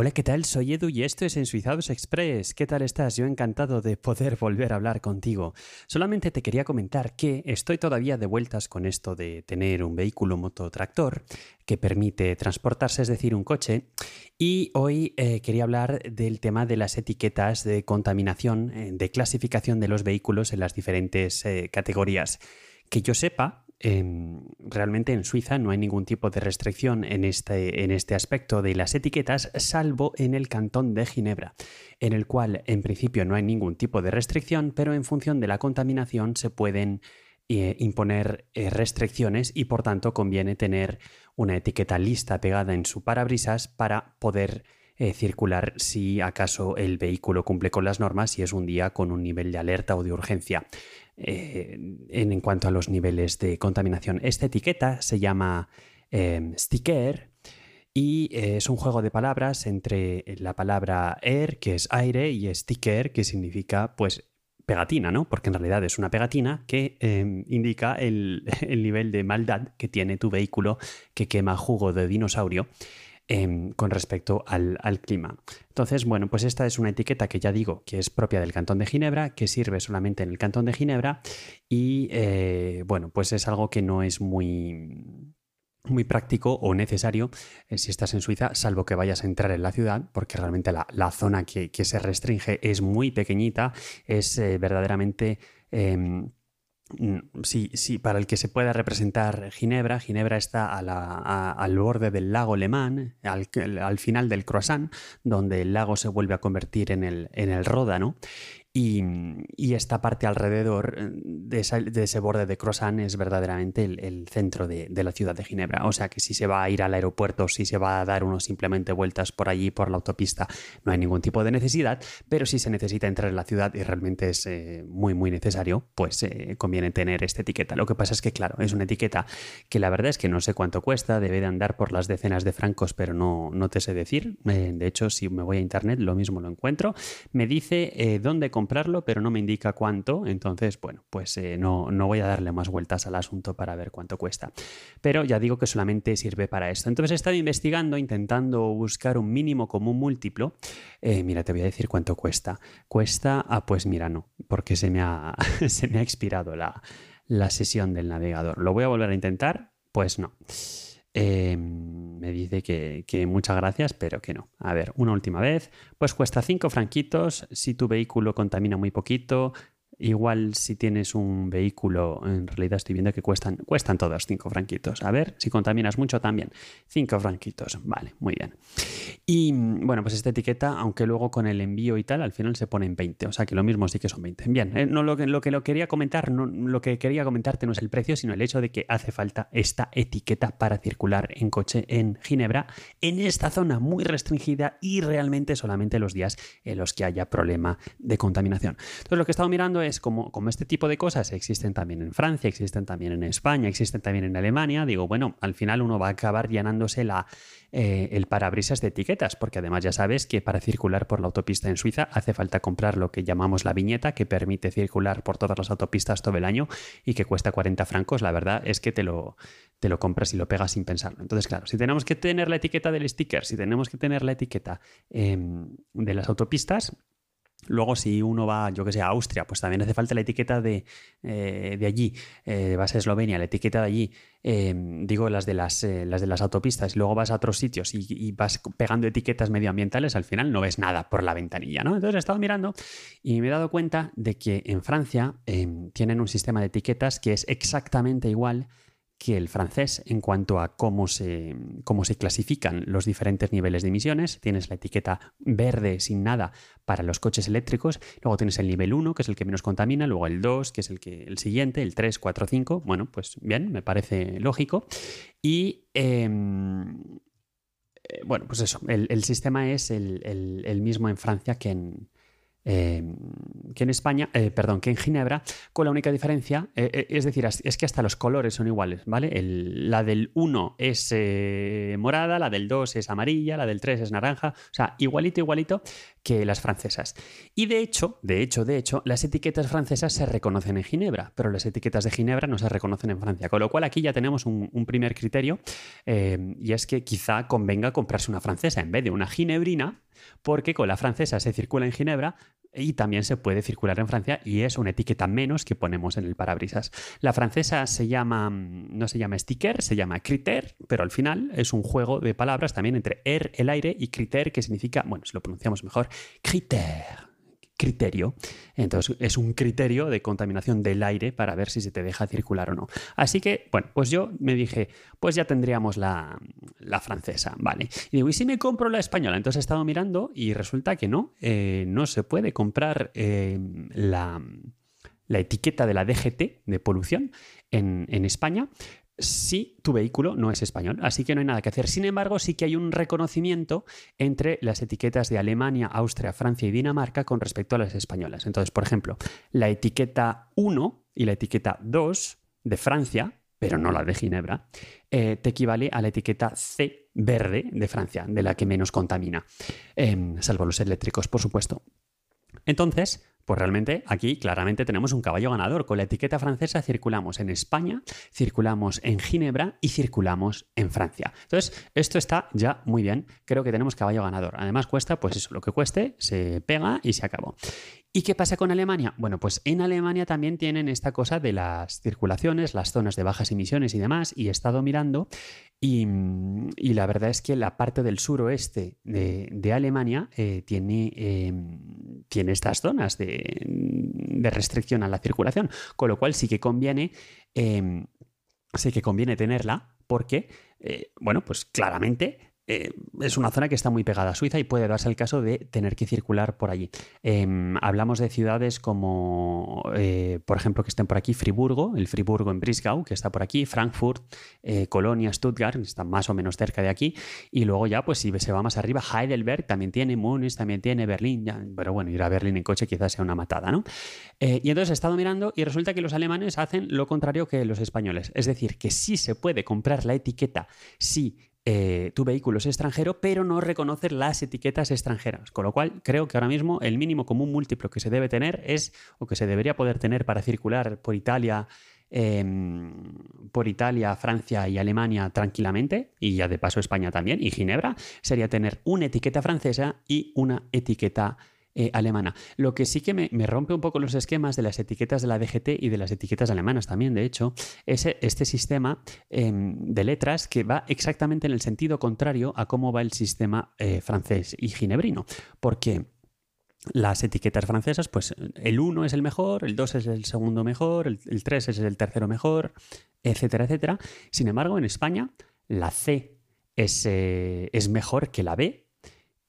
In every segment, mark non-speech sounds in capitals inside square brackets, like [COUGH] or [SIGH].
Hola, ¿qué tal? Soy Edu y esto es En Suizados Express. ¿Qué tal estás? Yo encantado de poder [LAUGHS] volver a hablar contigo. Solamente te quería comentar que estoy todavía de vueltas con esto de tener un vehículo mototractor que permite transportarse, es decir, un coche. Y hoy eh, quería hablar del tema de las etiquetas de contaminación, eh, de clasificación de los vehículos en las diferentes eh, categorías. Que yo sepa, realmente en Suiza no hay ningún tipo de restricción en este, en este aspecto de las etiquetas, salvo en el cantón de Ginebra, en el cual en principio no hay ningún tipo de restricción, pero en función de la contaminación se pueden eh, imponer eh, restricciones y por tanto conviene tener una etiqueta lista pegada en su parabrisas para poder eh, circular si acaso el vehículo cumple con las normas y es un día con un nivel de alerta o de urgencia. Eh, en, cuanto a los niveles de contaminación, esta etiqueta se llama eh, sticker y es un juego de palabras entre la palabra air, que es aire, y sticker, que significa pues pegatina, ¿no? Porque en realidad es una pegatina que indica el, [LAUGHS] el, nivel de maldad que tiene tu vehículo que quema jugo de dinosaurio Em, con respecto al, clima. Entonces, bueno, pues esta es una etiqueta que ya digo que es propia del Cantón de Ginebra, que sirve solamente en el Cantón de Ginebra y, eh, bueno, pues es algo que no es muy muy práctico o necesario eh, si estás en Suiza, salvo que vayas a entrar en la ciudad, porque realmente la, zona que, se restringe es muy pequeñita, es eh, verdaderamente em, sí, sí, para el que se pueda representar Ginebra, Ginebra está al borde del lago Le Mans, al, final del croissant, donde el lago se vuelve a convertir en el, en el Ródano, y, esta parte alrededor eh, de, ese borde de Croissant es verdaderamente el, centro de, la ciudad de Ginebra. O sea que si se va a ir al aeropuerto, si se va a dar uno simplemente vueltas por allí, por la autopista, no hay ningún tipo de necesidad, pero si se necesita entrar en la ciudad y realmente es eh, muy, muy necesario, pues eh, conviene tener esta etiqueta. Lo que pasa es que, claro, es una etiqueta que la verdad es que no sé cuánto cuesta, debe de andar por las decenas de francos, pero no, no te sé decir. de hecho, si me voy a internet, lo mismo lo encuentro. Me dice dónde comprar comprarlo, pero no me indica cuánto, entonces, bueno, pues eh, no, no voy a darle más vueltas al asunto para ver cuánto cuesta. Pero ya digo que solamente sirve para esto. Entonces he estado investigando, intentando buscar un mínimo común múltiplo. Eh, mira, te voy a decir cuánto cuesta. Cuesta, ah, pues mira, no, porque se me ha, [LAUGHS] se me ha expirado la, la sesión del navegador. ¿Lo voy a volver a intentar? Pues no. Em, me dice que, muchas gracias, pero que no. A ver, una última vez. Pues cuesta 5 franquitos si tu vehículo contamina muy poquito. Igual si tienes un vehículo, en realidad estoy viendo que cuestan, cuestan todos 5 franquitos. A ver, si contaminas mucho también. 5 franquitos. Vale, muy bien. Y bueno, pues esta etiqueta, aunque luego con el envío y tal, al final se pone en 20. O sea que lo mismo sí que son 20. Bien, eh, no, lo, que, lo que lo quería comentar, lo que quería comentarte no es el precio, sino el hecho de que hace falta esta etiqueta para circular en coche en Ginebra, en esta zona muy restringida y realmente solamente los días en los que haya problema de contaminación. Entonces lo que he estado mirando es como, este tipo de cosas existen también en Francia, existen también en España, existen también en Alemania. Digo, bueno, al final uno va a acabar llenándose la, eh, el parabrisas de etiqueta porque además ya sabes que para circular por la autopista en Suiza hace falta comprar lo que llamamos la viñeta, que permite circular por todas las autopistas todo el año y que cuesta 40 francos. La verdad es que te lo, te lo compras y lo pegas sin pensarlo. Entonces, claro, si tenemos que tener la etiqueta del sticker, si tenemos que tener la etiqueta em, de las autopistas, Luego, si uno va, yo que sé, a Austria, pues también hace falta la etiqueta de, eh, de allí. Eh, vas a Eslovenia, la etiqueta de allí. Eh, digo las de las, las de las autopistas. Y luego vas a otros sitios y, vas pegando etiquetas medioambientales, al final no ves nada por la ventanilla, ¿no? Entonces he estado mirando y me he dado cuenta de que en Francia tienen un sistema de etiquetas que es exactamente igual que el francés en cuanto a cómo se, cómo se clasifican los diferentes niveles de emisiones. Tienes la etiqueta verde sin nada para los coches eléctricos, luego tienes el nivel 1, que es el que menos contamina, luego el 2, que es el, que, el siguiente, el 3, 4, 5. Bueno, pues bien, me parece lógico. Y em, eh, bueno, pues eso, el, sistema es el, mismo en Francia que en, em, que en España, eh, perdón, que en Ginebra, con la única diferencia, eh, eh, es decir, es que hasta los colores son iguales, ¿vale? la del 1 es morada, la del 2 es amarilla, la del 3 es naranja, o sea, igualito, igualito que las francesas. Y de hecho, de hecho, de hecho, las etiquetas francesas se reconocen en Ginebra, pero las etiquetas de Ginebra no se reconocen en Francia, con lo cual aquí ya tenemos un, primer criterio y es que quizá convenga comprarse una francesa en vez de una ginebrina porque con la francesa se circula en Ginebra y también se puede circular en Francia y es una etiqueta menos que ponemos en el parabrisas. La francesa se llama, no se llama sticker, se llama criter, pero al final es un juego de palabras también entre er, el aire, y criter, que significa, bueno, si lo pronunciamos mejor, criter criterio. Entonces es un criterio de contaminación del aire para ver si se te deja circular o no. Así que, bueno, pues yo me dije, pues ya tendríamos la, francesa, ¿vale? Y digo, ¿y si me compro la española? Entonces he estado mirando y resulta que no, eh, no se puede comprar eh, la, etiqueta de la DGT de polución en, en España si tu vehículo no es español. Así que no hay nada que hacer. Sin embargo, sí que hay un reconocimiento entre las etiquetas de Alemania, Austria, Francia y Dinamarca con respecto a las españolas. Entonces, por ejemplo, la etiqueta 1 y la etiqueta 2 de Francia, pero no la de Ginebra, eh, te equivale a la etiqueta C verde de Francia, de la que menos contamina, em, salvo los eléctricos, por supuesto. Entonces, pues realmente aquí claramente tenemos un caballo ganador. Con la etiqueta francesa circulamos en España, circulamos en Ginebra y circulamos en Francia. Entonces, esto está ya muy bien. Creo que tenemos caballo ganador. Además, cuesta, pues eso, lo que cueste, se pega y se acabó. ¿Y qué pasa con Alemania? Bueno, pues en Alemania también tienen esta cosa de las circulaciones, las zonas de bajas emisiones y demás, y he estado mirando y, la verdad es que la parte del suroeste de, Alemania eh, tiene, em, tiene estas zonas de, restricción a la circulación, con lo cual sí que conviene, em, sí que conviene tenerla porque, eh, bueno, pues claramente eh, es una zona que está muy pegada a Suiza y puede darse el caso de tener que circular por allí. Em, hablamos de ciudades como, eh, por ejemplo, que estén por aquí, Friburgo, el Friburgo en Brisgau, que está por aquí, Frankfurt, eh, Colonia, Stuttgart, que están más o menos cerca de aquí, y luego ya, pues si se va más arriba, Heidelberg también tiene, Múnich también tiene, Berlín, ya, pero bueno, ir a Berlín en coche quizás sea una matada, ¿no? y entonces he estado mirando y resulta que los alemanes hacen lo contrario que los españoles, es decir, que sí se puede comprar la etiqueta, sí eh, tu vehículo es extranjero, pero no reconocer las etiquetas extranjeras. Con lo cual, creo que ahora mismo el mínimo común múltiplo que se debe tener es, o que se debería poder tener para circular por Italia, em, por Italia, Francia y Alemania tranquilamente, y ya de paso España también, y Ginebra, sería tener una etiqueta francesa y una etiqueta eh, alemana. Lo que sí que me, rompe un poco los esquemas de las etiquetas de la DGT y de las etiquetas alemanas también, de hecho, es este sistema em, de letras que va exactamente en el sentido contrario a cómo va el sistema eh, francés y ginebrino. Porque las etiquetas francesas, pues el 1 es el mejor, el 2 es el segundo mejor, el, 3 es el tercero mejor, etcétera, etcétera. Sin embargo, en España, la C es, eh, es mejor que la B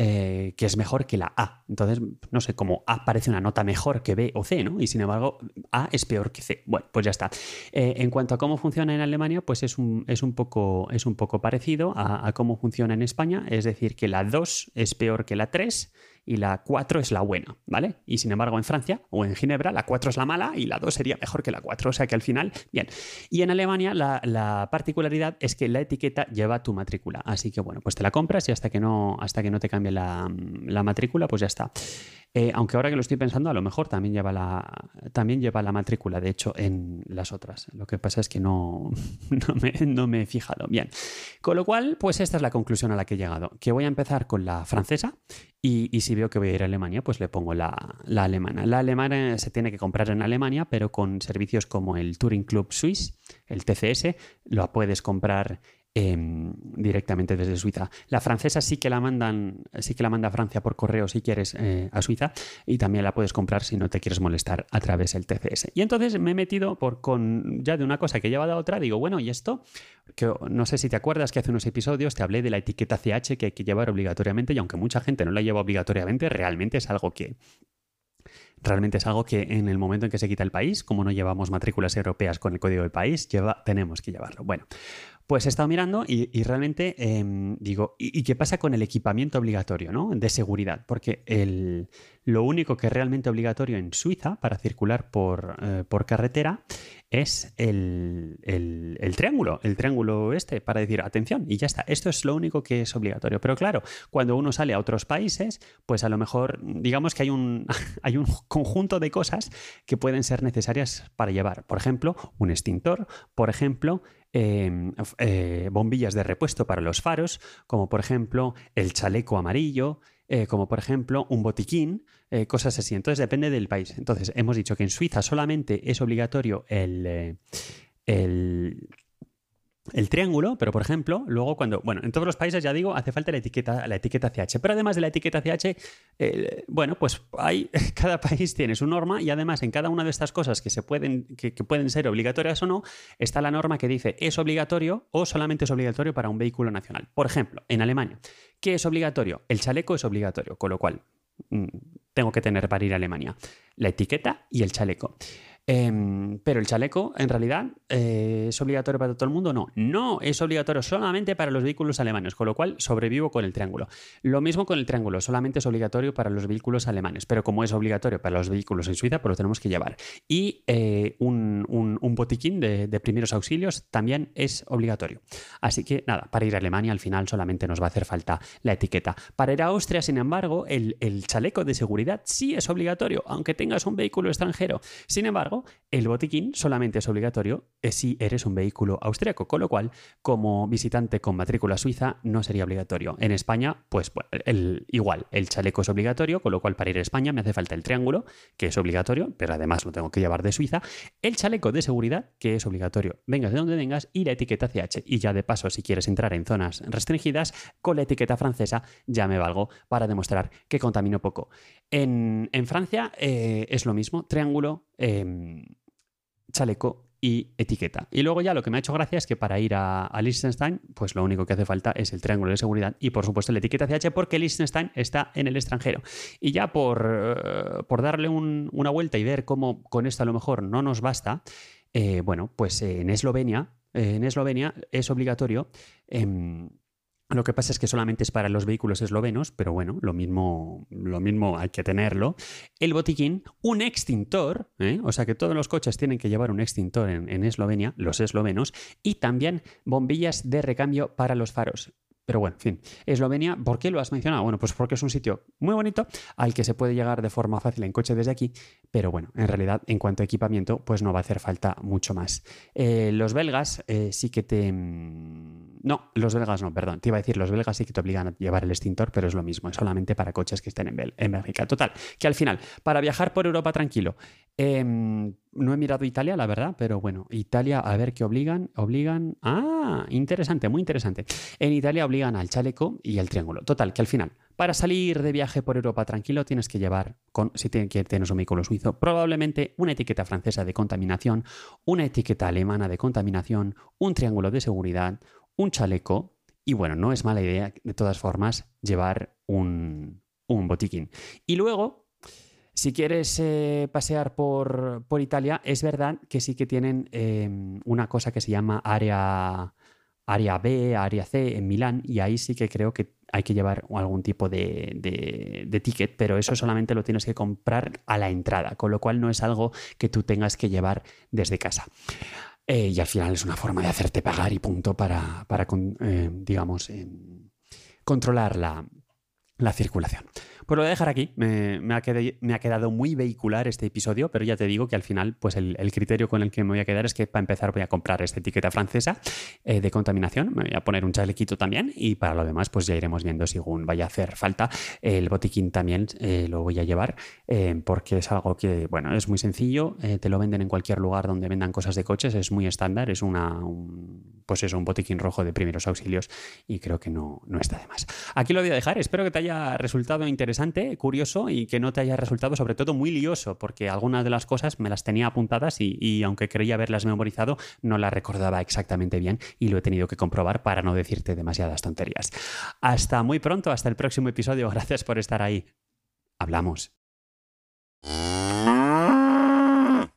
eh, que es mejor que la A. Entonces, no sé, como A parece una nota mejor que B o C, ¿no? Y sin embargo, A es peor que C. Bueno, pues ya está. Eh, en cuanto a cómo funciona en Alemania, pues es un, es un, poco, es un poco parecido a, a, cómo funciona en España. Es decir, que la 2 es peor que la 3 y la 4 es la buena, ¿vale? Y sin embargo en Francia o en Ginebra la 4 es la mala y la 2 sería mejor que la 4, o sea que al final, bien. Y en Alemania la, particularidad es que la etiqueta lleva tu matrícula, así que bueno, pues te la compras y hasta que no, hasta que no te cambie la, la matrícula, pues ya está. Eh, aunque ahora que lo estoy pensando, a lo mejor también lleva, la, también lleva la matrícula, de hecho, en las otras. Lo que pasa es que no, [LAUGHS] no, me, he fijado. Bien. Con lo cual, pues esta es la conclusión a la que he llegado. Que voy a empezar con la francesa y, si veo que voy a ir a Alemania, pues le pongo la, la, alemana. La alemana se tiene que comprar en Alemania, pero con servicios como el Touring Club Swiss, el TCS, lo puedes comprar Em, directamente desde Suiza. La francesa sí que la mandan, sí que la manda a Francia por correo si quieres eh, a Suiza y también la puedes comprar si no te quieres molestar a través del TCS. Y entonces me he metido por con ya de una cosa que lleva a otra, digo, bueno, y esto, que no sé si te acuerdas que hace unos episodios te hablé de la etiqueta CH que hay que llevar obligatoriamente y aunque mucha gente no la lleva obligatoriamente, realmente es algo que realmente es algo que en el momento en que se quita el país, como no llevamos matrículas europeas con el código del país, tenemos que llevarlo. Bueno, pues he estado mirando y, realmente em, digo, ¿y, qué pasa con el equipamiento obligatorio ¿no? de seguridad? Porque el, lo único que es realmente obligatorio en Suiza para circular por, eh, por carretera es el, el, triángulo, el triángulo este, para decir, atención, y ya está, esto es lo único que es obligatorio. Pero claro, cuando uno sale a otros países, pues a lo mejor, digamos que hay un, [LAUGHS] hay un conjunto de cosas que pueden ser necesarias para llevar. Por ejemplo, un extintor, por ejemplo, Em, eh, bombillas de repuesto para los faros, como por ejemplo el chaleco amarillo, eh, como por ejemplo un botiquín, eh, cosas así. Entonces depende del país. Entonces hemos dicho que en Suiza solamente es obligatorio el, el el triángulo, pero por ejemplo, luego cuando, bueno, en todos los países ya digo, hace falta la etiqueta, la etiqueta CH, pero además de la etiqueta CH, bueno, pues hay, [LAUGHS] cada país tiene su norma y además en cada una de estas cosas que se pueden, que, pueden ser obligatorias o no, está la norma que dice es obligatorio o solamente es obligatorio para un vehículo nacional. Por ejemplo, en Alemania, ¿qué es obligatorio? El chaleco es obligatorio, con lo cual mm, tengo que tener para ir a Alemania la etiqueta y el chaleco. Em, pero el chaleco, en realidad, eh, ¿es obligatorio para todo el mundo? No, no es obligatorio solamente para los vehículos alemanes, con lo cual sobrevivo con el triángulo. Lo mismo con el triángulo, solamente es obligatorio para los vehículos alemanes, pero como es obligatorio para los vehículos en Suiza, pues lo tenemos que llevar. Y eh, un, botiquín de, primeros auxilios también es obligatorio. Así que nada, para ir a Alemania al final solamente nos va a hacer falta la etiqueta. Para ir a Austria, sin embargo, el, el chaleco de seguridad sí es obligatorio, aunque tengas un vehículo extranjero. Sin embargo, el botiquín solamente es obligatorio eh, si eres un vehículo austriaco, con lo cual, como visitante con matrícula suiza, no sería obligatorio. En España, pues el, igual, el chaleco es obligatorio, con lo cual para ir a España me hace falta el triángulo, que es obligatorio, pero además lo tengo que llevar de Suiza, el chaleco de seguridad, que es obligatorio, vengas de donde vengas, y la etiqueta CH. Y ya de paso, si quieres entrar en zonas restringidas, con la etiqueta francesa ya me valgo para demostrar que contamino poco. En, Francia eh, es lo mismo, triángulo, em, chaleco y etiqueta. Y luego ya lo que me ha hecho gracia es que para ir a, Liechtenstein, pues lo único que hace falta es el triángulo de seguridad y por supuesto la etiqueta CH porque Liechtenstein está en el extranjero. Y ya por, eh, por darle una vuelta y ver cómo con esto a lo mejor no nos basta, eh, bueno, pues en Eslovenia, en Eslovenia es obligatorio em, lo que pasa es que solamente es para los vehículos eslovenos, pero bueno, lo mismo, lo mismo hay que tenerlo. El botiquín, un extintor, ¿eh? o sea que todos los coches tienen que llevar un extintor en, en Eslovenia, los eslovenos, y también bombillas de recambio para los faros. Pero bueno, en fin, Eslovenia, ¿por qué lo has mencionado? Bueno, pues porque es un sitio muy bonito al que se puede llegar de forma fácil en coche desde aquí, pero bueno, en realidad en cuanto a equipamiento, pues no va a hacer falta mucho más. Eh, los belgas eh, sí que te... No, los belgas no, perdón, te iba a decir, los belgas sí que te obligan a llevar el extintor, pero es lo mismo, es solamente para coches que estén en Bélgica. Total, que al final, para viajar por Europa tranquilo, em, no he mirado Italia, la verdad, pero bueno, Italia, a ver qué obligan. Obligan. Ah, interesante, muy interesante. En Italia obligan al chaleco y al triángulo. Total, que al final, para salir de viaje por Europa tranquilo, tienes que llevar, con, si tienes un vehículo suizo, probablemente una etiqueta francesa de contaminación, una etiqueta alemana de contaminación, un triángulo de seguridad, un chaleco. Y bueno, no es mala idea, de todas formas, llevar un, un botiquín. Y luego, si quieres eh, pasear por, Italia, es verdad que sí que tienen em, una cosa que se llama área, área B, área C en Milán, y ahí sí que creo que hay que llevar algún tipo de, de, ticket, pero eso solamente lo tienes que comprar a la entrada, con lo cual no es algo que tú tengas que llevar desde casa. Eh, y al final es una forma de hacerte pagar y punto para, para eh, digamos, em, controlar la, la circulación. Pues lo voy a dejar aquí. Me, ha quedado, muy vehicular este episodio, pero ya te digo que al final, pues el, criterio con el que me voy a quedar es que para empezar voy a comprar esta etiqueta francesa eh, de contaminación. Me voy a poner un chalequito también y para lo demás, pues ya iremos viendo según vaya a hacer falta. El botiquín también eh, lo voy a llevar eh, porque es algo que, bueno, es muy sencillo. te lo venden en cualquier lugar donde vendan cosas de coches. Es muy estándar. Es una, un, pues eso, un botiquín rojo de primeros auxilios y creo que no, no está de más. Aquí lo voy a dejar. Espero que te haya resultado interesante curioso y que no te haya resultado sobre todo muy lioso, porque algunas de las cosas me las tenía apuntadas y, y aunque creía haberlas memorizado, no las recordaba exactamente bien y lo he tenido que comprobar para no decirte demasiadas tonterías. Hasta muy pronto, hasta el próximo episodio. [LAUGHS] Gracias por estar ahí. Hablamos.